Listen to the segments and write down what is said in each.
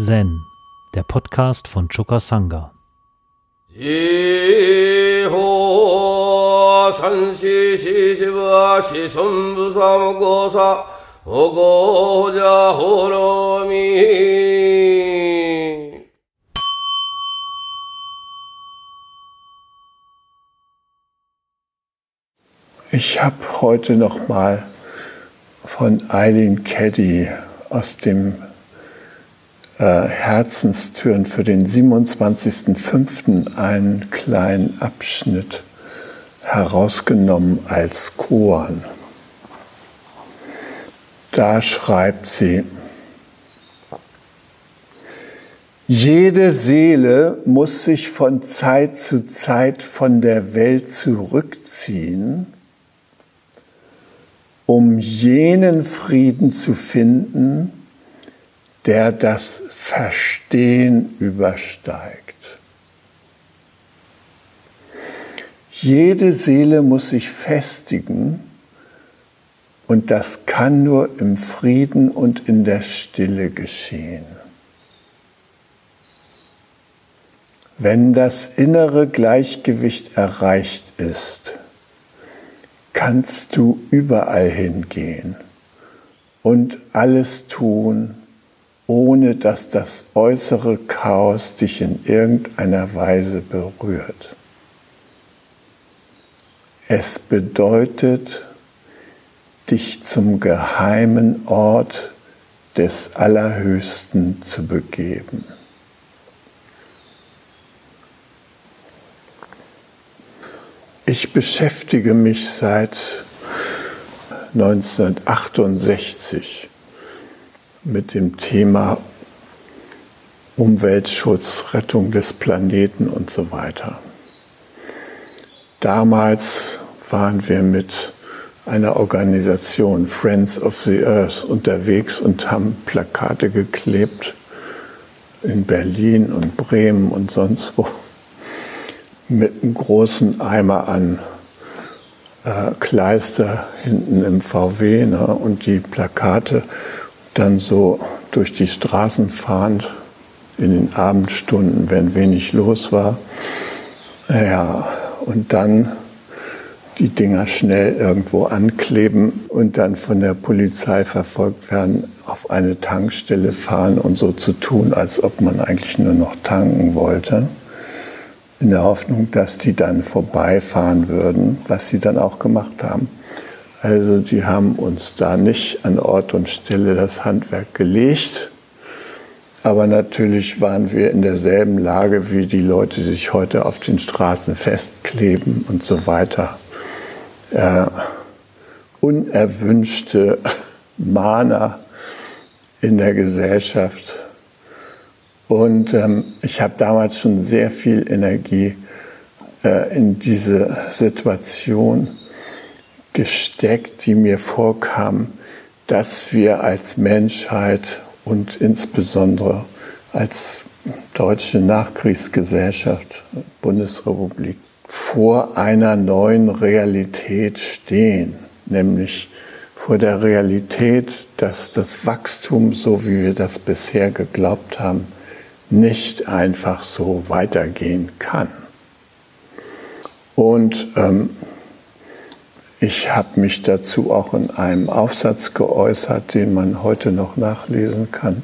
Zen, der Podcast von Choka Sangha. Ich habe heute noch mal von Eileen Caddy aus dem Herzenstüren für den 27.05. einen kleinen Abschnitt herausgenommen als Koan. Da schreibt sie, jede Seele muss sich von Zeit zu Zeit von der Welt zurückziehen, um jenen Frieden zu finden, der das Verstehen übersteigt. Jede Seele muss sich festigen und das kann nur im Frieden und in der Stille geschehen. Wenn das innere Gleichgewicht erreicht ist, kannst du überall hingehen und alles tun, ohne dass das äußere Chaos dich in irgendeiner Weise berührt. Es bedeutet, dich zum geheimen Ort des Allerhöchsten zu begeben. Ich beschäftige mich seit 1968 mit dem Thema Umweltschutz, Rettung des Planeten und so weiter. Damals waren wir mit einer Organisation Friends of the Earth unterwegs und haben Plakate geklebt in Berlin und Bremen und sonst wo mit einem großen Eimer an äh, Kleister hinten im VW ne, und die Plakate dann so durch die Straßen fahrend in den Abendstunden, wenn wenig los war. Ja, und dann die Dinger schnell irgendwo ankleben und dann von der Polizei verfolgt werden, auf eine Tankstelle fahren und so zu tun, als ob man eigentlich nur noch tanken wollte, in der Hoffnung, dass die dann vorbeifahren würden, was sie dann auch gemacht haben. Also die haben uns da nicht an Ort und Stelle das Handwerk gelegt. Aber natürlich waren wir in derselben Lage wie die Leute, die sich heute auf den Straßen festkleben und so weiter. Äh, unerwünschte Mahner in der Gesellschaft. Und ähm, ich habe damals schon sehr viel Energie äh, in diese Situation gesteckt, die mir vorkam, dass wir als Menschheit und insbesondere als deutsche Nachkriegsgesellschaft, Bundesrepublik, vor einer neuen Realität stehen, nämlich vor der Realität, dass das Wachstum, so wie wir das bisher geglaubt haben, nicht einfach so weitergehen kann. Und ähm, ich habe mich dazu auch in einem Aufsatz geäußert, den man heute noch nachlesen kann.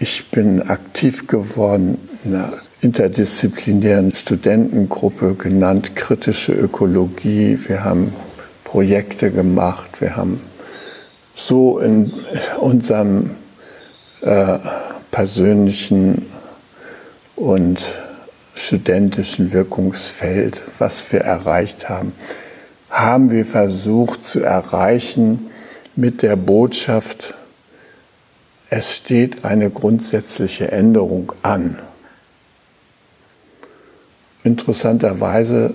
Ich bin aktiv geworden in einer interdisziplinären Studentengruppe genannt Kritische Ökologie. Wir haben Projekte gemacht, wir haben so in unserem äh, persönlichen und studentischen Wirkungsfeld, was wir erreicht haben, haben wir versucht zu erreichen mit der Botschaft, es steht eine grundsätzliche Änderung an. Interessanterweise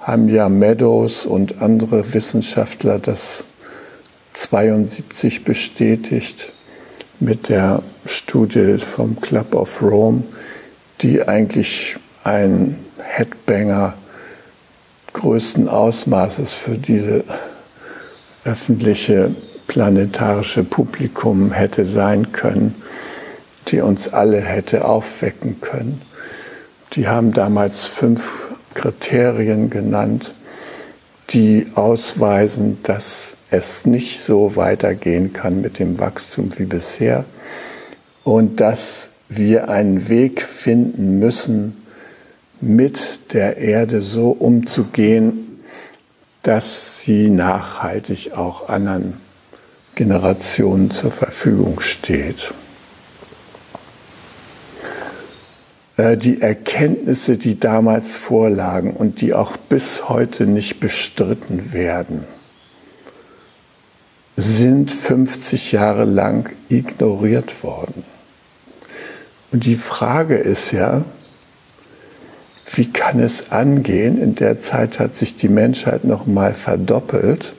haben ja Meadows und andere Wissenschaftler das 72 bestätigt mit der Studie vom Club of Rome, die eigentlich ein Headbanger größten Ausmaßes für diese öffentliche planetarische Publikum hätte sein können. die uns alle hätte aufwecken können. Die haben damals fünf Kriterien genannt, die ausweisen, dass es nicht so weitergehen kann mit dem Wachstum wie bisher und dass wir einen Weg finden müssen, mit der Erde so umzugehen, dass sie nachhaltig auch anderen Generationen zur Verfügung steht. Äh, die Erkenntnisse, die damals vorlagen und die auch bis heute nicht bestritten werden, sind 50 Jahre lang ignoriert worden. Und die Frage ist ja, wie kann es angehen? In der Zeit hat sich die Menschheit noch mal verdoppelt,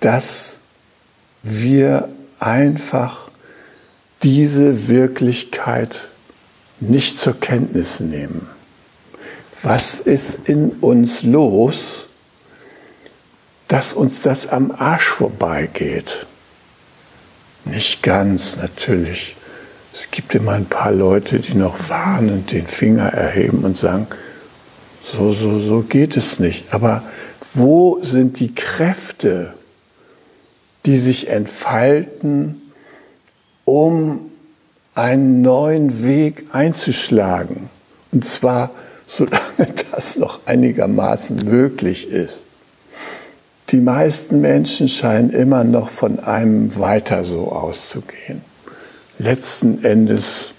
dass wir einfach diese Wirklichkeit nicht zur Kenntnis nehmen. Was ist in uns los, dass uns das am Arsch vorbeigeht? Nicht ganz, natürlich. Es gibt immer ein paar Leute, die noch warnend den Finger erheben und sagen, so, so, so geht es nicht. Aber wo sind die Kräfte, die sich entfalten, um einen neuen Weg einzuschlagen. Und zwar, solange das noch einigermaßen möglich ist. Die meisten Menschen scheinen immer noch von einem weiter so auszugehen. Letzten Endes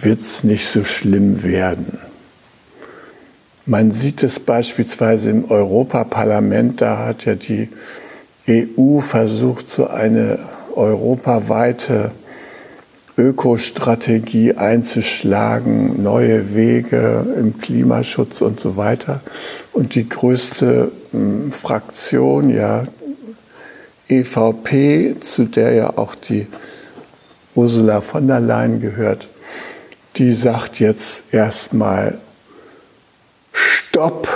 wird es nicht so schlimm werden. Man sieht es beispielsweise im Europaparlament, da hat ja die EU versucht, so eine europaweite Ökostrategie einzuschlagen, neue Wege im Klimaschutz und so weiter. Und die größte äh, Fraktion, ja, EVP, zu der ja auch die Ursula von der Leyen gehört, die sagt jetzt erstmal Stopp.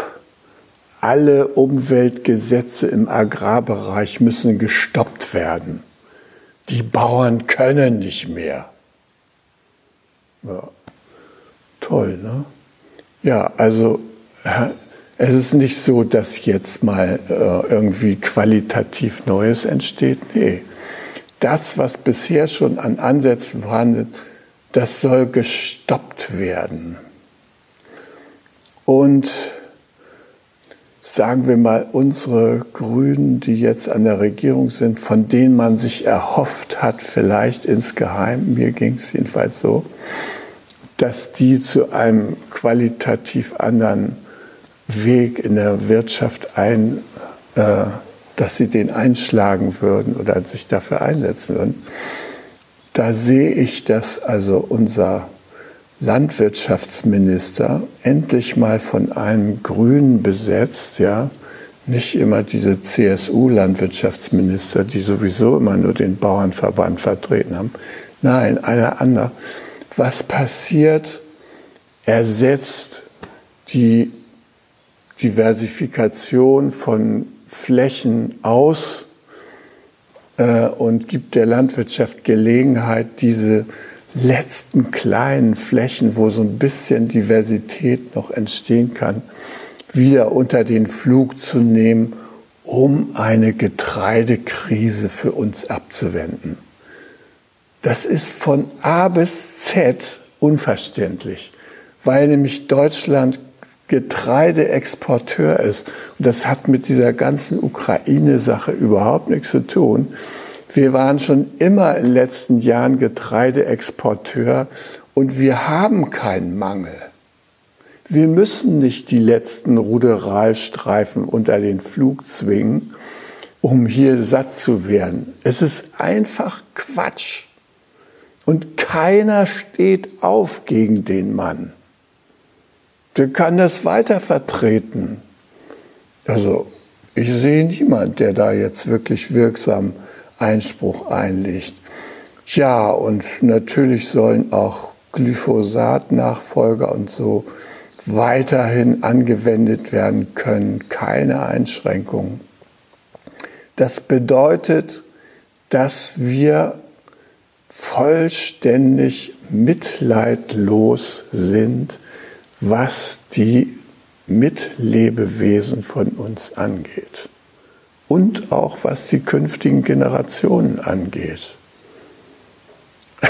Alle Umweltgesetze im Agrarbereich müssen gestoppt werden die Bauern können nicht mehr. Ja, toll, ne? Ja, also es ist nicht so, dass jetzt mal äh, irgendwie qualitativ Neues entsteht. Nee, das, was bisher schon an Ansätzen vorhanden ist, das soll gestoppt werden. Und sagen wir mal, unsere Grünen, die jetzt an der Regierung sind, von denen man sich erhofft hat, vielleicht insgeheim, mir ging es jedenfalls so, dass die zu einem qualitativ anderen Weg in der Wirtschaft ein, äh, dass sie den einschlagen würden oder sich dafür einsetzen würden. Da sehe ich, dass also unser Landwirtschaftsminister endlich mal von einem Grünen besetzt, ja, nicht immer diese CSU-Landwirtschaftsminister, die sowieso immer nur den Bauernverband vertreten haben. Nein, einer andere. Was passiert? Er setzt die Diversifikation von Flächen aus äh, und gibt der Landwirtschaft Gelegenheit, diese letzten kleinen Flächen, wo so ein bisschen Diversität noch entstehen kann, wieder unter den Flug zu nehmen, um eine Getreidekrise für uns abzuwenden. Das ist von A bis Z unverständlich, weil nämlich Deutschland Getreideexporteur ist. Und das hat mit dieser ganzen Ukraine-Sache überhaupt nichts zu tun. Wir waren schon immer in den letzten Jahren Getreideexporteur und wir haben keinen Mangel. Wir müssen nicht die letzten Ruderalstreifen unter den Flug zwingen, um hier satt zu werden. Es ist einfach Quatsch. Und keiner steht auf gegen den Mann. Der kann das weiter vertreten. Also, ich sehe niemand, der da jetzt wirklich wirksam Einspruch einlegt. Ja, und natürlich sollen auch Glyphosat-Nachfolger und so weiterhin angewendet werden können, keine vollständig mitleidlos sind, was die Mitlebewesen von uns angeht und auch was die künftigen Generationen angeht.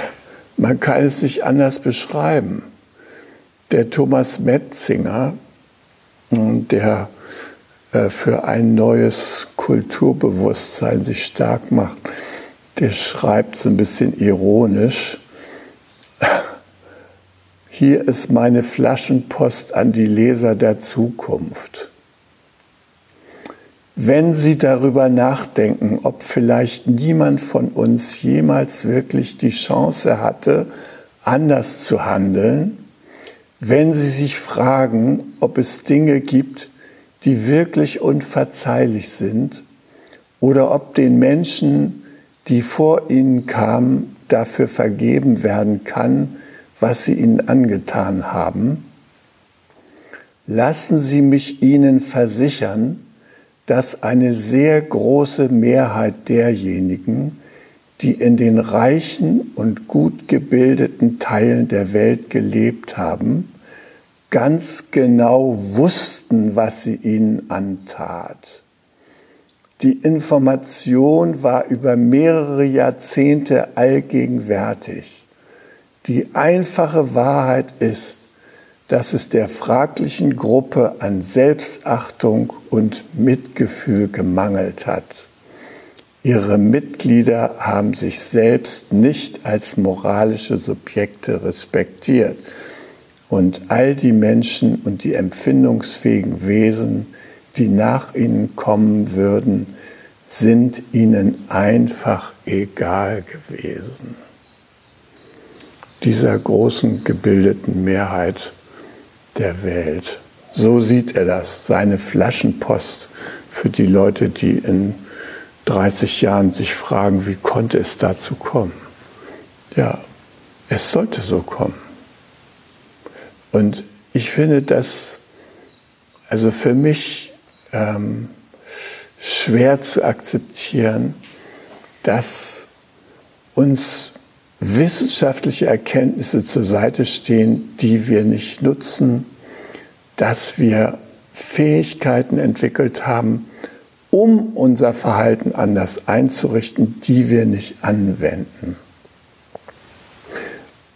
Man kann es nicht anders beschreiben. Der Thomas Metzinger, der äh, für ein neues Kulturbewusstsein sich stark macht, der schreibt so ein bisschen ironisch, hier ist meine Flaschenpost an die Leser der Zukunft. Wenn Sie darüber nachdenken, ob vielleicht niemand von uns jemals wirklich die Chance hatte, anders zu handeln, wenn Sie sich fragen, ob es Dinge gibt, die wirklich unverzeihlich sind, oder ob den Menschen, die vor ihnen kamen, dafür vergeben werden kann, was sie ihnen angetan haben. Lassen Sie mich Ihnen versichern, dass eine sehr große Mehrheit derjenigen, die in den reichen und gut gebildeten Teilen der Welt gelebt haben, ganz genau wussten, was sie ihnen antat. Die Information war über mehrere Jahrzehnte allgegenwärtig. Die einfache Wahrheit ist, dass es der fraglichen Gruppe an Selbstachtung und Mitgefühl gemangelt hat. Ihre Mitglieder haben sich selbst nicht als moralische Subjekte respektiert, und all die Menschen und die empfindungsfähigen Wesen, die nach ihnen kommen würden, sind ihnen einfach egal gewesen. Dieser großen gebildeten Mehrheit der Welt. So sieht er das, seine Flaschenpost für die Leute, die in 30 Jahren sich fragen, wie konnte es dazu kommen? Ja, es sollte so kommen. Und ich finde das also für mich ähm, schwer zu akzeptieren, dass uns wissenschaftliche Erkenntnisse zur Seite stehen, die wir nicht nutzen, dass wir Fähigkeiten entwickelt haben, um unser Verhalten anders einzurichten, die wir nicht anwenden.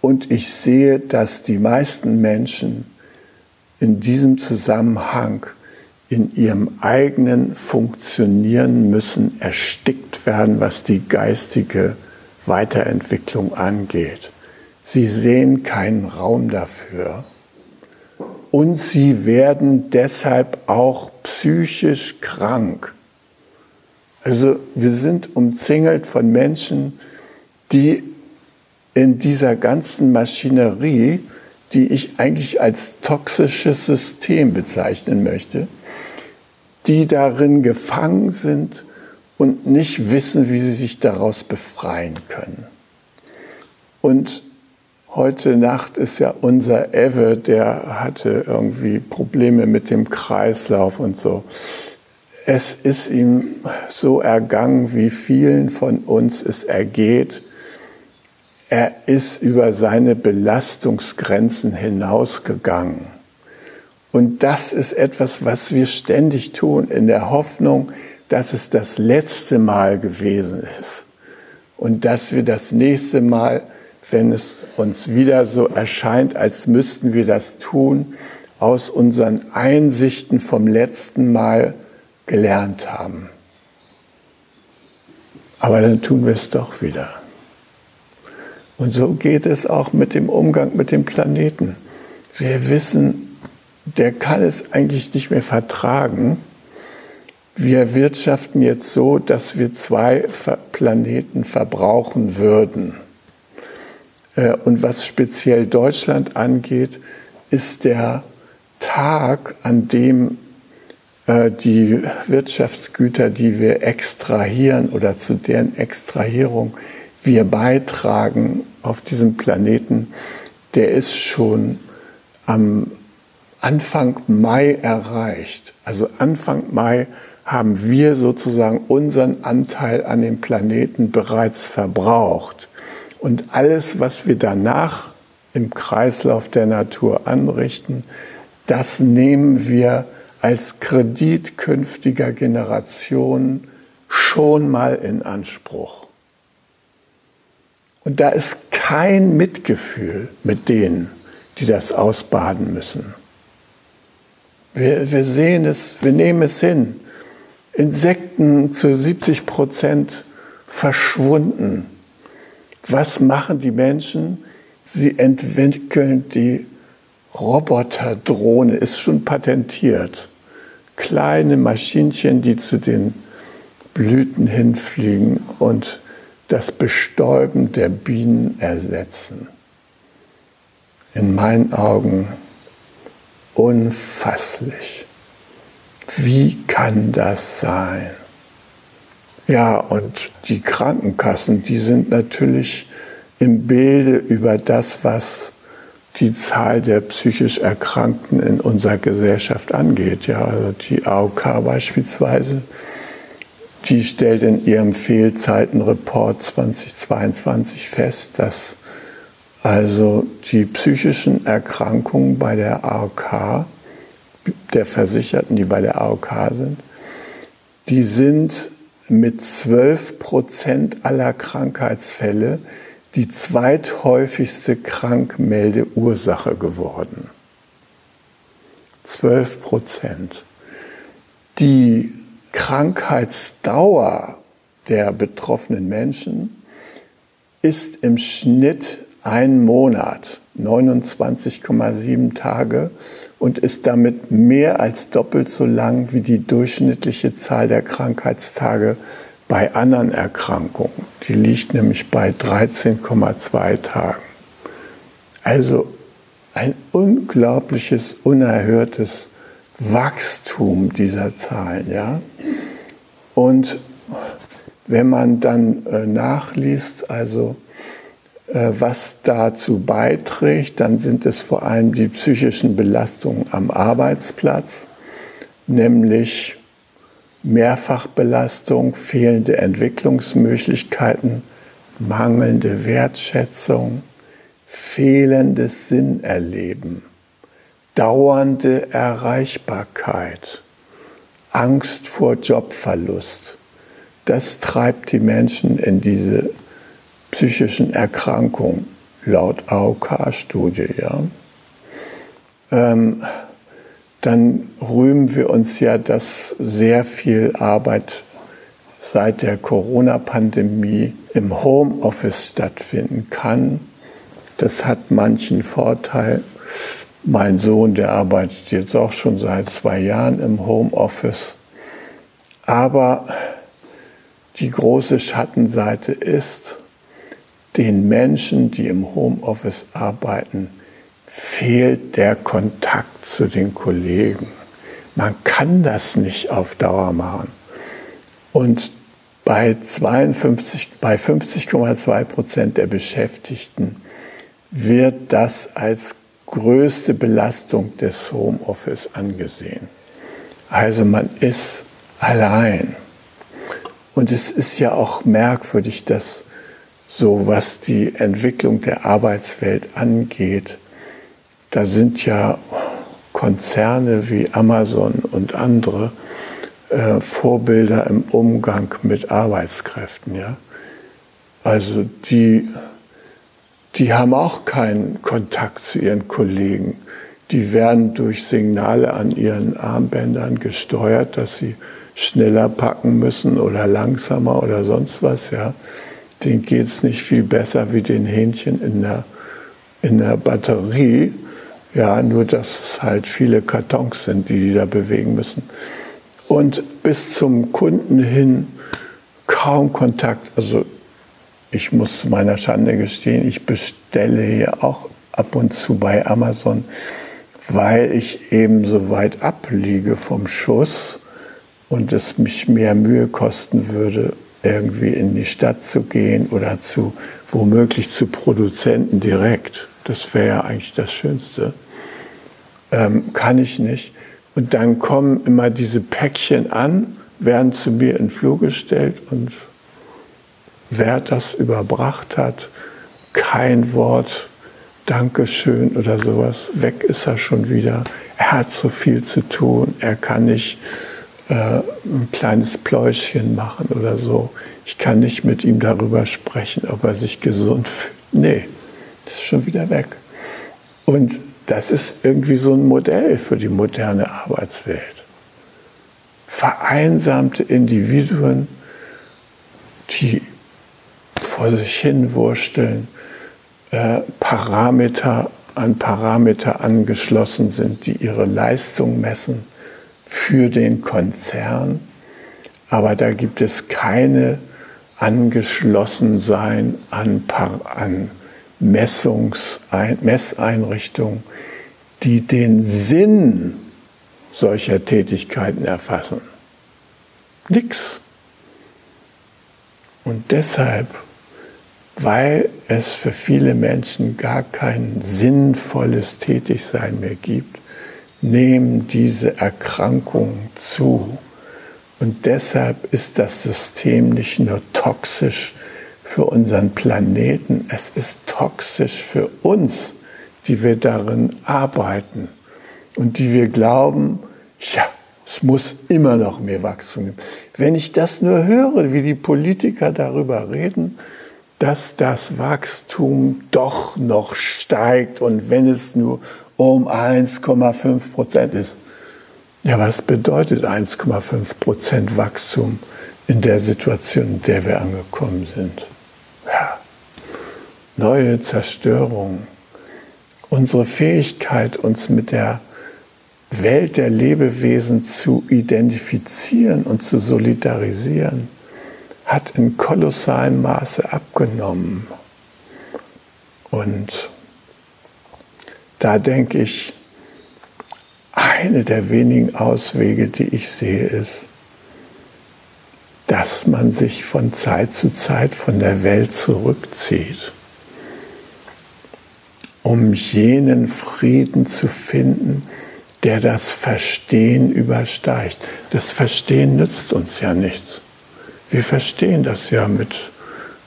Und ich sehe, dass die meisten Menschen in diesem Zusammenhang in ihrem eigenen Funktionieren müssen erstickt werden, was die geistige Weiterentwicklung angeht. Sie sehen keinen Raum dafür. Und sie werden deshalb auch psychisch krank. Also wir sind umzingelt von Menschen, die in dieser ganzen Maschinerie, die ich eigentlich als toxisches System bezeichnen möchte, die darin gefangen sind und nicht wissen, wie sie sich daraus befreien können. Und heute Nacht ist ja unser Ewe, der hatte irgendwie Probleme mit dem Kreislauf und so. Es ist ihm so ergangen, wie vielen von uns es ergeht, er ist über seine Belastungsgrenzen hinausgegangen. Und das ist etwas, was wir ständig tun, in der Hoffnung, dass es das letzte Mal gewesen ist. Und dass wir das nächste Mal, wenn es uns wieder so erscheint, als müssten wir das tun, aus unseren Einsichten vom letzten Mal gelernt haben. Aber dann tun wir es doch wieder. Und so geht es auch mit dem Umgang mit dem Planeten. Wir wissen, der kann es eigentlich nicht mehr vertragen. Wir wirtschaften jetzt so, dass wir zwei Planeten verbrauchen würden. Äh, und was speziell Deutschland angeht, ist der Tag, an dem äh, die Wirtschaftsgüter, die wir extrahieren oder zu deren Extrahierung wir beitragen auf diesem Planeten, der ist schon am Anfang Mai erreicht. Also Anfang Mai haben wir sozusagen unseren Anteil an dem Planeten bereits verbraucht. Und alles, was wir danach im Kreislauf der Natur anrichten, das nehmen wir als Kredit künftiger Generationen schon mal in Anspruch. Und da ist kein Mitgefühl mit denen, die das ausbaden müssen. Wir, wir sehen es, wir nehmen es hin. Insekten zu 70 Prozent verschwunden. Was machen die Menschen? Sie entwickeln die Roboterdrohne, ist schon patentiert. Kleine Maschinchen, die zu den Blüten hinfliegen und das Bestäuben der Bienen ersetzen. In meinen Augen unfasslich. Wie kann das sein? Ja, und die Krankenkassen, die sind natürlich im Bilde über das, was die Zahl der psychisch Erkrankten in unserer Gesellschaft angeht. Ja, also die AOK beispielsweise, die stellt in ihrem Fehlzeitenreport 2022 fest, dass also die psychischen Erkrankungen bei der AOK, der Versicherten, die bei der AOK sind, die sind mit 12 Prozent aller Krankheitsfälle die zweithäufigste Krankmeldeursache geworden. 12 Prozent. Die Krankheitsdauer der betroffenen Menschen ist im Schnitt ein Monat, 29,7 Tage und ist damit mehr als doppelt so lang wie die durchschnittliche Zahl der Krankheitstage bei anderen Erkrankungen. Die liegt nämlich bei 13,2 Tagen. Also ein unglaubliches, unerhörtes Wachstum dieser Zahlen. Ja? Und wenn man dann äh, nachliest, also was dazu beiträgt, dann sind es vor allem die psychischen Belastungen am Arbeitsplatz, nämlich Mehrfachbelastung, fehlende Entwicklungsmöglichkeiten, mangelnde Wertschätzung, fehlendes Sinnerleben, dauernde Erreichbarkeit, Angst vor Jobverlust. Das treibt die Menschen in diese psychischen Erkrankungen, laut AOK-Studie. Ja. Ähm, dann rühmen wir uns ja, dass sehr viel Arbeit seit der Corona-Pandemie im Homeoffice stattfinden kann. Das hat manchen Vorteil. Mein Sohn, der arbeitet jetzt auch schon seit zwei Jahren im Homeoffice. Aber die große Schattenseite ist, den Menschen, die im Homeoffice arbeiten, fehlt der Kontakt zu den Kollegen. Man kann das nicht auf Dauer machen. Und bei 52, bei 50,2 Prozent der Beschäftigten wird das als größte Belastung des Homeoffice angesehen. Also man ist allein. Und es ist ja auch merkwürdig, dass so was die Entwicklung der Arbeitswelt angeht, da sind ja Konzerne wie Amazon und andere äh, Vorbilder im Umgang mit Arbeitskräften. Ja? Also die, die haben auch keinen Kontakt zu ihren Kollegen. Die werden durch Signale an ihren Armbändern gesteuert, dass sie schneller packen müssen oder langsamer oder sonst was. Ja? Denen geht es nicht viel besser wie den Hähnchen in der, in der Batterie ja, nur dass es halt viele Kartons sind, die die da bewegen müssen. Und bis zum Kunden hin kaum Kontakt. Also ich muss zu meiner Schande gestehen, ich bestelle hier auch ab und zu bei Amazon, weil ich eben so weit abliege vom Schuss und es mich mehr Mühe kosten würde, irgendwie in die Stadt zu gehen oder zu womöglich zu Produzenten direkt. Das wäre ja eigentlich das Schönste ähm, kann ich nicht. Und dann kommen immer diese Päckchen an, werden zu mir in Flur gestellt und wer das überbracht hat, kein Wort, Dankeschön oder sowas. Weg ist er schon wieder. Er hat so viel zu tun. Er kann nicht äh, ein kleines Pläuschen machen oder so. Ich kann nicht mit ihm darüber sprechen, ob er sich gesund fühlt. Nee, das ist schon wieder weg. Und das ist irgendwie so ein Modell für die moderne Arbeitswelt. Vereinsamte Individuen, die vor sich hin wursteln, äh, Parameter an Parameter angeschlossen sind, die ihre Leistung messen für den Konzern. Aber da gibt es keine Angeschlossensein an, an Messungsein Messeinrichtungen, die den Sinn solcher Tätigkeiten erfassen. Nix. Und deshalb weil es für viele Menschen gar kein sinnvolles Tätigsein mehr gibt, nehmen diese Erkrankungen zu. Und deshalb ist das System nicht nur toxisch für unseren Planeten, es ist toxisch für uns, die wir darin arbeiten und die wir glauben, ja, es muss immer noch mehr Wachstum geben. Wenn ich das nur höre, wie die Politiker darüber reden, dass das Wachstum doch noch steigt und wenn es nur um 1,5 Prozent ist. Ja, was bedeutet 1,5 Prozent Wachstum in der Situation, in der wir angekommen sind? Ja, neue Zerstörung. Unsere Fähigkeit, uns mit der Welt der Lebewesen zu identifizieren und zu solidarisieren, hat in kolossalem Maße abgenommen. Und da denke ich, eine der wenigen Auswege, die ich sehe, ist, dass man sich von Zeit zu Zeit von der Welt zurückzieht, um jenen Frieden zu finden, der das Verstehen übersteigt. Das Verstehen nützt uns ja nichts. Wir verstehen das ja mit,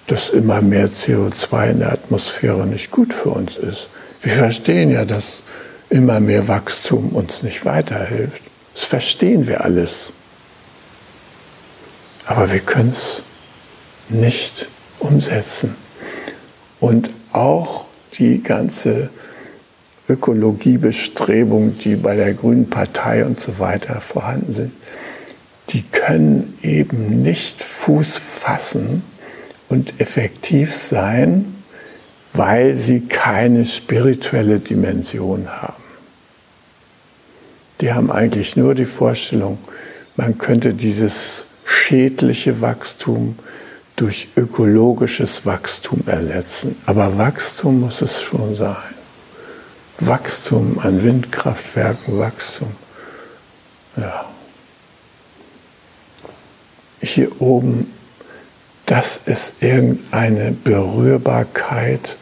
dass immer mehr CO2 in der Atmosphäre nicht gut für uns ist. Wir verstehen ja, dass immer mehr Wachstum uns nicht weiterhilft. Das verstehen wir alles. Aber wir können es nicht umsetzen. Und auch die ganze Ökologiebestrebung, die bei der Grünen Partei und so weiter vorhanden sind, die können eben nicht Fuß fassen und effektiv sein, weil sie keine spirituelle Dimension haben. Die haben eigentlich nur die Vorstellung, man könnte dieses schädliche Wachstum durch ökologisches Wachstum ersetzen. Aber Wachstum muss es schon sein. Wachstum an Windkraftwerken, Wachstum. Ja hier oben, dass es irgendeine Berührbarkeit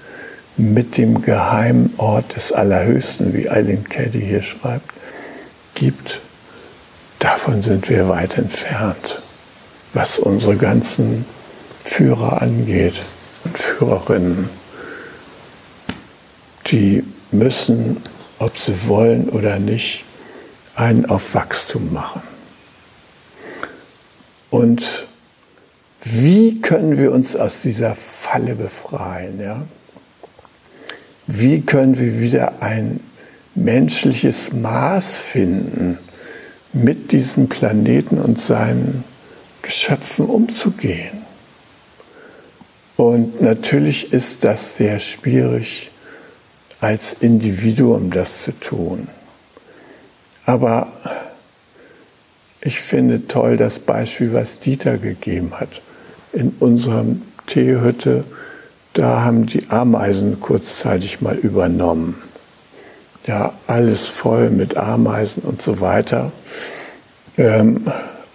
mit dem geheimen Ort des Allerhöchsten, wie Eileen Caddy hier schreibt, gibt, davon sind wir weit entfernt, was unsere ganzen Führer angeht und Führerinnen. Die müssen, ob sie wollen oder nicht, einen auf Wachstum machen. Und wie können wir uns aus dieser Falle befreien? Ja? Wie können wir wieder ein menschliches Maß finden, mit diesem Planeten und seinen Geschöpfen umzugehen? Und natürlich ist das sehr schwierig, als Individuum das zu tun. Aber ich finde toll das Beispiel, was Dieter gegeben hat. In unserem Teehütte, da haben die Ameisen kurzzeitig mal übernommen. Ja, alles voll mit Ameisen und so weiter. Ähm,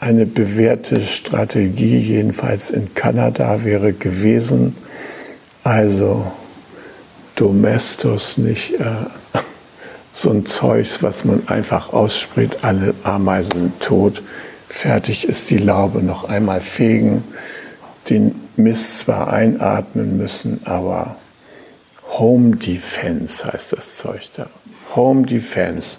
eine bewährte Strategie, jedenfalls in Kanada, wäre gewesen, also Domestos nicht äh, so ein Zeugs, was man einfach ausspricht, alle Ameisen tot, fertig ist die Laube, noch einmal fegen, den Mist zwar einatmen müssen, aber Home Defense heißt das Zeug da. Home Defense.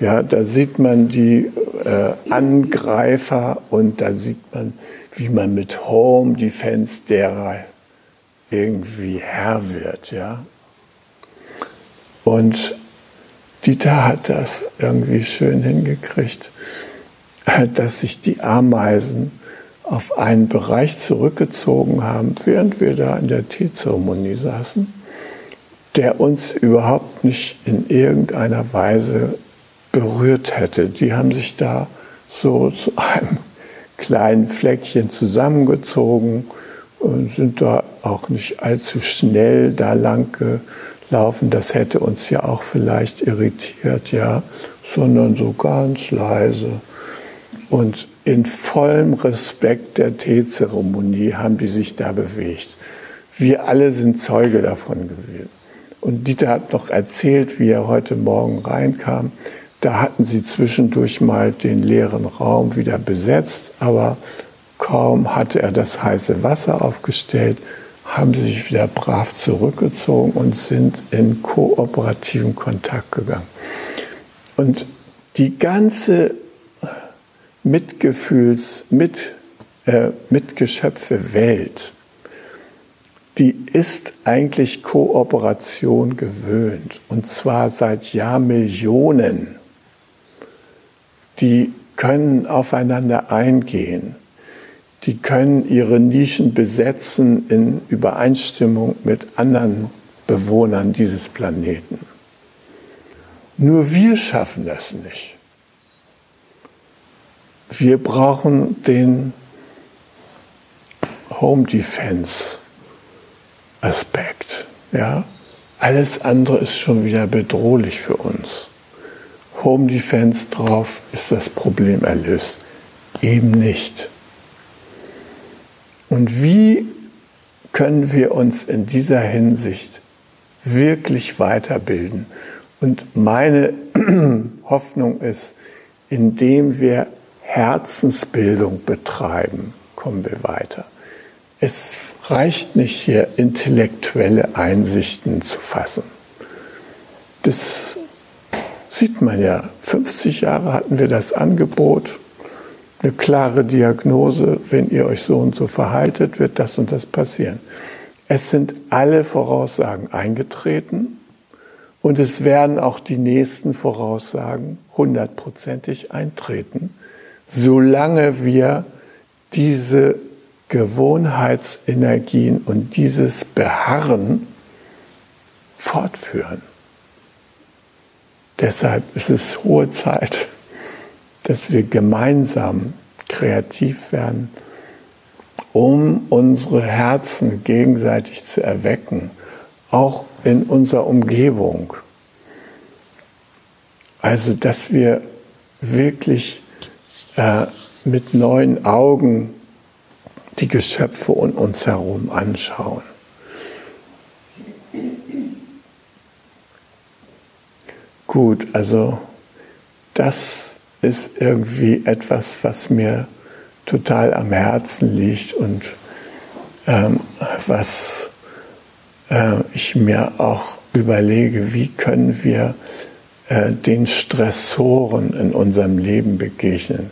Ja, da sieht man die äh, Angreifer und da sieht man, wie man mit Home Defense derer irgendwie Herr wird, ja. Und Dieter hat das irgendwie schön hingekriegt, dass sich die Ameisen auf einen Bereich zurückgezogen haben, während wir da in der Teezeremonie saßen, der uns überhaupt nicht in irgendeiner Weise berührt hätte. Die haben sich da so zu einem kleinen Fleckchen zusammengezogen und sind da auch nicht allzu schnell da lang gelaufen. Das hätte uns ja auch vielleicht irritiert, ja, sondern so ganz leise. Und in vollem Respekt der Teezeremonie haben die sich da bewegt. Wir alle sind Zeuge davon gewesen. Und Dieter hat noch erzählt, wie er heute Morgen reinkam. Da hatten sie zwischendurch mal den leeren Raum wieder besetzt, aber kaum hatte er das heiße Wasser aufgestellt, haben sie sich wieder brav zurückgezogen und sind in kooperativen Kontakt gegangen. Und die ganze Mitgefühls, mit, äh, Mitgeschöpfe Welt, die ist eigentlich Kooperation gewöhnt. Und zwar seit Jahrmillionen. Die können aufeinander eingehen. Die können ihre Nischen besetzen in Übereinstimmung mit anderen Bewohnern dieses Planeten. Nur wir schaffen das nicht. Wir brauchen den Home Defense Aspekt. Ja? Alles andere ist schon wieder bedrohlich für uns. Home Defense drauf ist das Problem erlöst. Eben nicht. Und wie können wir uns in dieser Hinsicht wirklich weiterbilden? Und meine Hoffnung ist, indem wir Herzensbildung betreiben, kommen wir weiter. Es reicht nicht hier intellektuelle Einsichten zu fassen. Das sieht man ja. 50 Jahre hatten wir das Angebot, eine klare Diagnose, wenn ihr euch so und so verhaltet, wird das und das passieren. Es sind alle Voraussagen eingetreten und es werden auch die nächsten Voraussagen hundertprozentig eintreten solange wir diese Gewohnheitsenergien und dieses Beharren fortführen. Deshalb ist es hohe Zeit, dass wir gemeinsam kreativ werden, um unsere Herzen gegenseitig zu erwecken, auch in unserer Umgebung. Also, dass wir wirklich äh, mit neuen Augen die Geschöpfe um uns herum anschauen. Gut, also das ist irgendwie etwas, was mir total am Herzen liegt und ähm, was äh, ich mir auch überlege, wie können wir äh, den Stressoren in unserem Leben begegnen.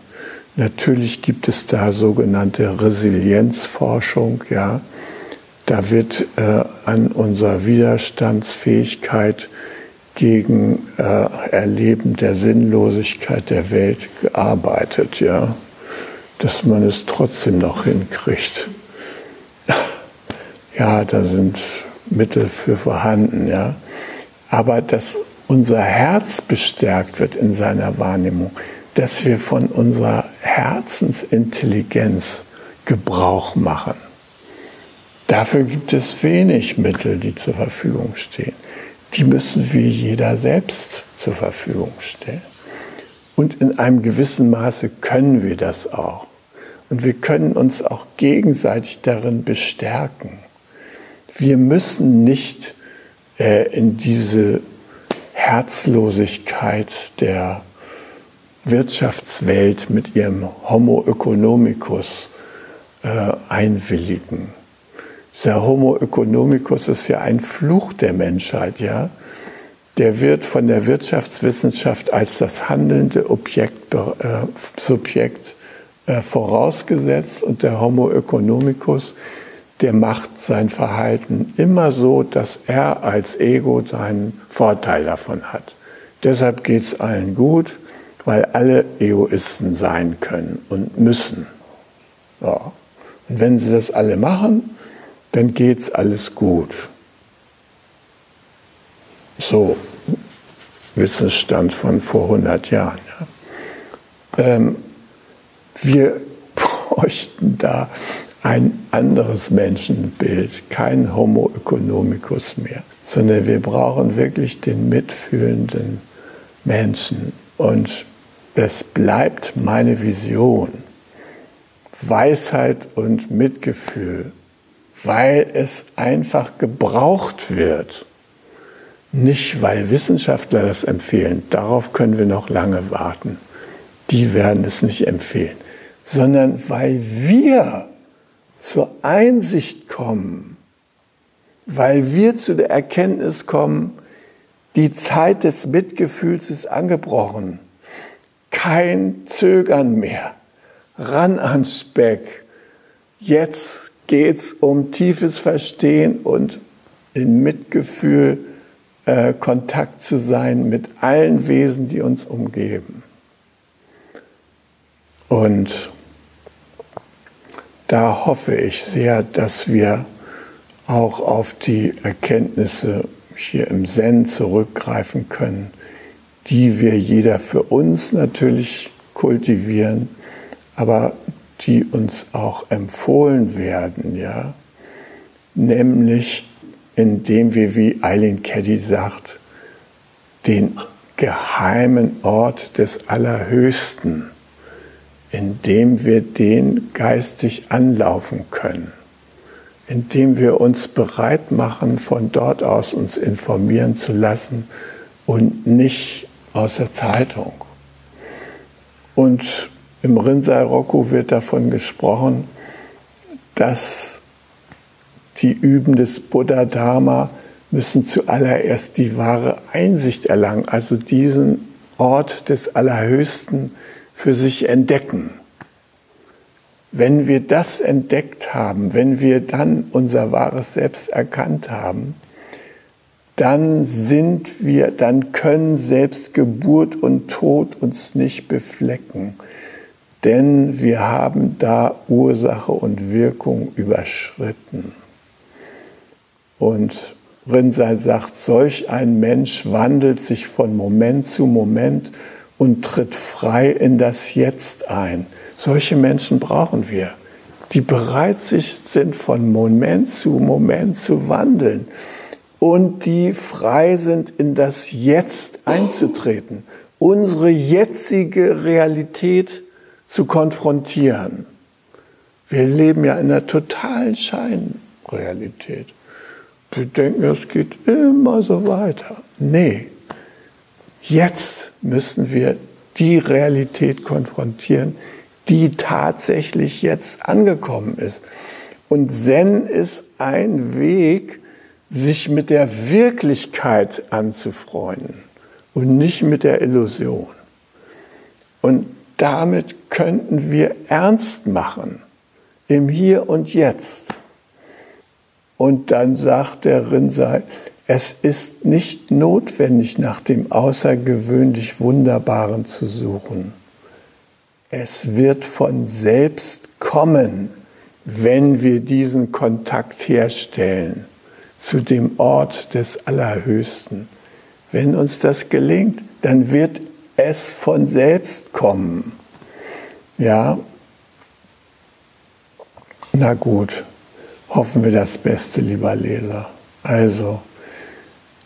Natürlich gibt es da sogenannte Resilienzforschung, ja. Da wird äh, an unserer Widerstandsfähigkeit gegen äh, Erleben der Sinnlosigkeit der Welt gearbeitet, ja. Dass man es trotzdem noch hinkriegt. Ja, da sind Mittel für vorhanden, ja. Aber dass unser Herz bestärkt wird in seiner Wahrnehmung, dass wir von unserer Herzensintelligenz Gebrauch machen. Dafür gibt es wenig Mittel, die zur Verfügung stehen. Die müssen wir jeder selbst zur Verfügung stellen. Und in einem gewissen Maße können wir das auch. Und wir können uns auch gegenseitig darin bestärken. Wir müssen nicht äh, in diese Herzlosigkeit der Wirtschaftswelt mit ihrem Homo economicus äh, einwilligen, Der Homo economicus ist ja ein Fluch der Menschheit, ja. Der wird von der Wirtschaftswissenschaft als das handelnde Objekt, äh, Subjekt äh, vorausgesetzt und der Homo economicus, der macht sein Verhalten immer so, dass er als Ego seinen Vorteil davon hat. Deshalb geht es allen gut, weil alle Egoisten sein können und müssen. Ja. Und wenn sie das alle machen, dann geht es alles gut. So Wissensstand von vor 100 Jahren. Ja. Ähm, wir bräuchten da ein anderes Menschenbild, kein Homo economicus mehr, sondern wir brauchen wirklich den mitfühlenden Menschen. Und es bleibt meine Vision, Weisheit und Mitgefühl weil es einfach gebraucht wird. Nicht, weil Wissenschaftler das empfehlen, darauf können wir noch lange warten. Die werden es nicht empfehlen, sondern weil wir zur Einsicht kommen, weil wir zu der Erkenntnis kommen, die Zeit des Mitgefühls ist angebrochen. Kein Zögern mehr. Ran ans Speck. Jetzt geht es um tiefes Verstehen und in Mitgefühl äh, Kontakt zu sein mit allen Wesen, die uns umgeben. Und da hoffe ich sehr, dass wir auch auf die Erkenntnisse hier im Zen zurückgreifen können, die wir jeder für uns natürlich kultivieren, aber die uns auch empfohlen werden, ja, nämlich indem wir, wie Eileen Caddy sagt, den geheimen Ort des Allerhöchsten, indem wir den geistig anlaufen können, indem wir uns bereit machen, von dort aus uns informieren zu lassen und nicht aus der Zeitung. Und im Rinzai Roku wird davon gesprochen, dass die Üben des Buddha Dharma müssen zuallererst die wahre Einsicht erlangen, also diesen Ort des Allerhöchsten für sich entdecken. Wenn wir das entdeckt haben, wenn wir dann unser wahres Selbst erkannt haben, dann sind wir, dann können selbst Geburt und Tod uns nicht beflecken denn wir haben da Ursache und Wirkung überschritten. Und Rinzai sagt, solch ein Mensch wandelt sich von Moment zu Moment und tritt frei in das Jetzt ein. Solche Menschen brauchen wir, die bereit sind, von Moment zu Moment zu wandeln und die frei sind, in das Jetzt einzutreten. Unsere jetzige Realität zu konfrontieren. Wir leben ja in einer totalen Scheinrealität. Wir denken, es geht immer so weiter. Nee, jetzt müssen wir die Realität konfrontieren, die tatsächlich jetzt angekommen ist. Und Zen ist ein Weg, sich mit der Wirklichkeit anzufreunden und nicht mit der Illusion. Und damit könnten wir ernst machen im Hier und Jetzt. Und dann sagt der Rinzai, es ist nicht notwendig, nach dem außergewöhnlich Wunderbaren zu suchen. Es wird von selbst kommen, wenn wir diesen Kontakt herstellen zu dem Ort des Allerhöchsten. Wenn uns das gelingt, dann wird es von selbst kommen. Ja, na gut, hoffen wir das Beste, lieber Leser. Also,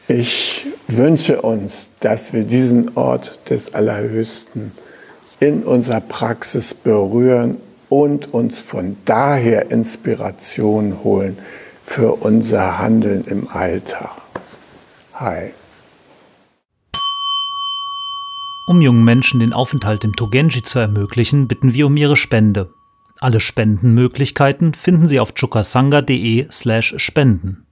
ich wünsche uns, dass wir diesen Ort des Allerhöchsten in unserer Praxis berühren und uns von daher Inspiration holen für unser Handeln im Alltag. Hi. Um jungen Menschen den Aufenthalt im Togenji zu ermöglichen, bitten wir um ihre Spende. Alle Spendenmöglichkeiten finden Sie auf chukasanga.de slash spenden.